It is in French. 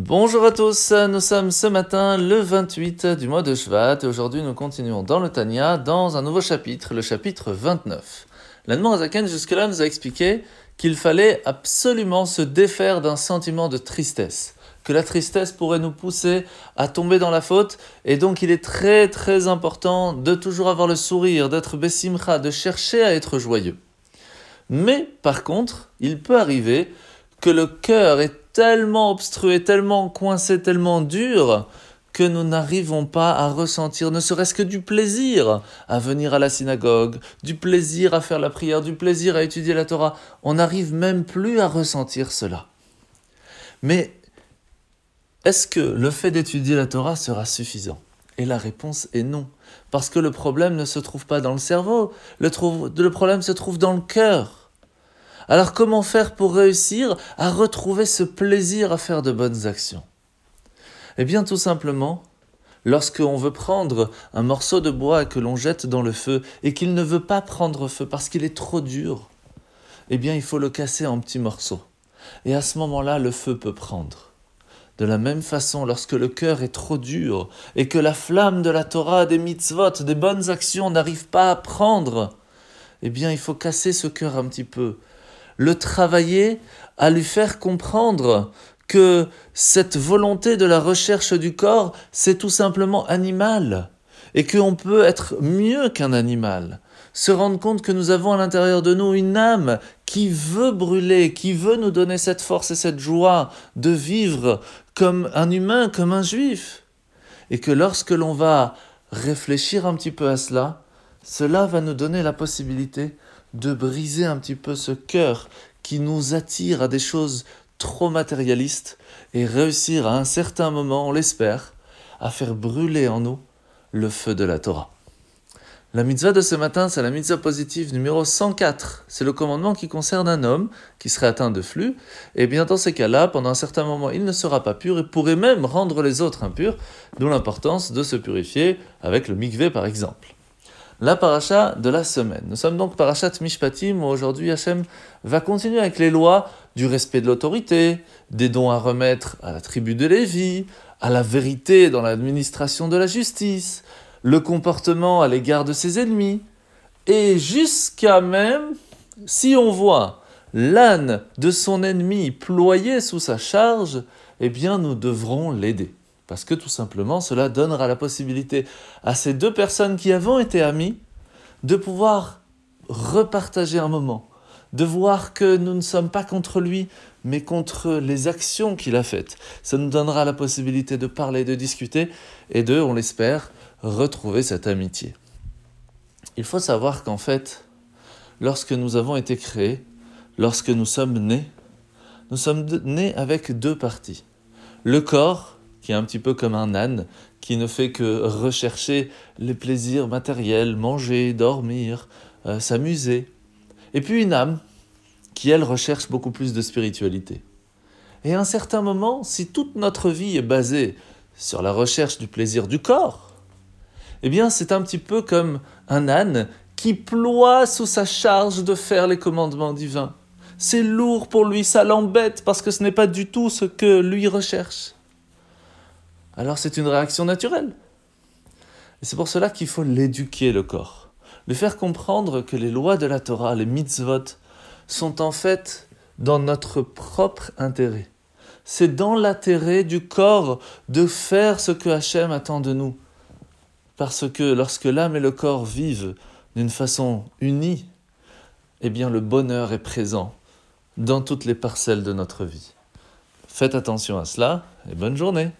Bonjour à tous, nous sommes ce matin le 28 du mois de Shvat et aujourd'hui nous continuons dans le Tanya dans un nouveau chapitre, le chapitre 29. L'Anne Azaken jusque-là nous a expliqué qu'il fallait absolument se défaire d'un sentiment de tristesse, que la tristesse pourrait nous pousser à tomber dans la faute et donc il est très très important de toujours avoir le sourire, d'être bessimcha, de chercher à être joyeux. Mais par contre, il peut arriver que le cœur est tellement obstrué, tellement coincé, tellement dur que nous n'arrivons pas à ressentir ne serait-ce que du plaisir à venir à la synagogue, du plaisir à faire la prière, du plaisir à étudier la Torah. On n'arrive même plus à ressentir cela. Mais est-ce que le fait d'étudier la Torah sera suffisant? Et la réponse est non. Parce que le problème ne se trouve pas dans le cerveau, le, le problème se trouve dans le cœur. Alors comment faire pour réussir à retrouver ce plaisir à faire de bonnes actions? Eh bien tout simplement, lorsqu'on veut prendre un morceau de bois que l'on jette dans le feu et qu'il ne veut pas prendre feu parce qu'il est trop dur, eh bien il faut le casser en petits morceaux. Et à ce moment-là, le feu peut prendre. De la même façon, lorsque le cœur est trop dur et que la flamme de la Torah, des mitzvot, des bonnes actions n'arrive pas à prendre, eh bien il faut casser ce cœur un petit peu le travailler à lui faire comprendre que cette volonté de la recherche du corps, c'est tout simplement animal, et qu'on peut être mieux qu'un animal. Se rendre compte que nous avons à l'intérieur de nous une âme qui veut brûler, qui veut nous donner cette force et cette joie de vivre comme un humain, comme un juif. Et que lorsque l'on va réfléchir un petit peu à cela, cela va nous donner la possibilité de briser un petit peu ce cœur qui nous attire à des choses trop matérialistes et réussir à un certain moment, on l'espère, à faire brûler en nous le feu de la Torah. La mitzvah de ce matin, c'est la mitzvah positive numéro 104. C'est le commandement qui concerne un homme qui serait atteint de flux. Et bien dans ces cas-là, pendant un certain moment, il ne sera pas pur et pourrait même rendre les autres impurs, d'où l'importance de se purifier avec le mikveh par exemple la paracha de la semaine. Nous sommes donc parachat Mishpatim où aujourd'hui Hachem va continuer avec les lois du respect de l'autorité, des dons à remettre à la tribu de Lévi, à la vérité dans l'administration de la justice, le comportement à l'égard de ses ennemis, et jusqu'à même, si on voit l'âne de son ennemi ployé sous sa charge, eh bien nous devrons l'aider. Parce que tout simplement, cela donnera la possibilité à ces deux personnes qui avons été amies de pouvoir repartager un moment, de voir que nous ne sommes pas contre lui, mais contre les actions qu'il a faites. Ça nous donnera la possibilité de parler, de discuter et de, on l'espère, retrouver cette amitié. Il faut savoir qu'en fait, lorsque nous avons été créés, lorsque nous sommes nés, nous sommes nés avec deux parties. Le corps, qui est un petit peu comme un âne, qui ne fait que rechercher les plaisirs matériels, manger, dormir, euh, s'amuser. Et puis une âme, qui elle recherche beaucoup plus de spiritualité. Et à un certain moment, si toute notre vie est basée sur la recherche du plaisir du corps, eh bien c'est un petit peu comme un âne qui ploie sous sa charge de faire les commandements divins. C'est lourd pour lui, ça l'embête parce que ce n'est pas du tout ce que lui recherche alors c'est une réaction naturelle. Et c'est pour cela qu'il faut l'éduquer, le corps. Lui faire comprendre que les lois de la Torah, les mitzvot, sont en fait dans notre propre intérêt. C'est dans l'intérêt du corps de faire ce que Hachem attend de nous. Parce que lorsque l'âme et le corps vivent d'une façon unie, eh bien le bonheur est présent dans toutes les parcelles de notre vie. Faites attention à cela et bonne journée